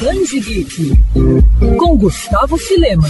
Danji Geek, com Gustavo Filema.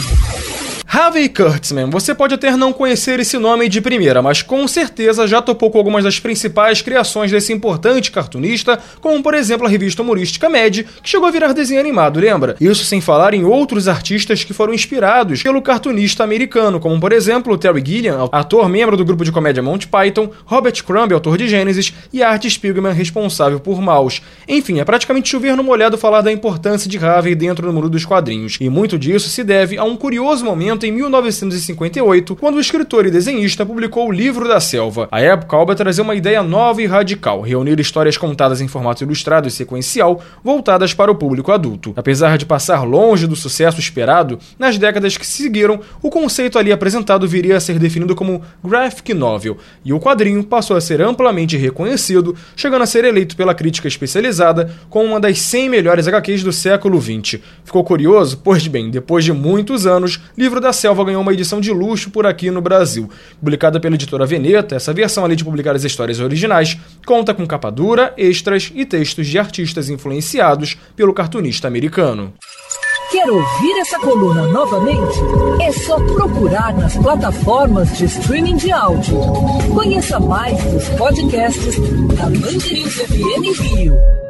Harvey Kurtzman, você pode até não conhecer esse nome de primeira, mas com certeza já topou com algumas das principais criações desse importante cartunista, como por exemplo a revista humorística Mad, que chegou a virar desenho animado, lembra? Isso sem falar em outros artistas que foram inspirados pelo cartunista americano, como por exemplo Terry Gilliam, ator membro do grupo de comédia Monty Python, Robert Crumb, autor de Gênesis, e Art Spiegelman, responsável por Maus. Enfim, é praticamente chover no molhado falar da importância de Harvey dentro do mundo dos quadrinhos, e muito disso se deve a um curioso momento em 1958, quando o escritor e desenhista publicou o Livro da Selva. A época, a obra trazia uma ideia nova e radical, reunir histórias contadas em formato ilustrado e sequencial, voltadas para o público adulto. Apesar de passar longe do sucesso esperado, nas décadas que seguiram, o conceito ali apresentado viria a ser definido como graphic novel, e o quadrinho passou a ser amplamente reconhecido, chegando a ser eleito pela crítica especializada como uma das 100 melhores HQs do século XX. Ficou curioso? Pois bem, depois de muitos anos, Livro da da Selva ganhou uma edição de luxo por aqui no Brasil. Publicada pela editora Veneta, essa versão, além de publicar as histórias originais, conta com capa dura, extras e textos de artistas influenciados pelo cartunista americano. Quer ouvir essa coluna novamente? É só procurar nas plataformas de streaming de áudio. Conheça mais dos podcasts da Mandirinhos FM Rio.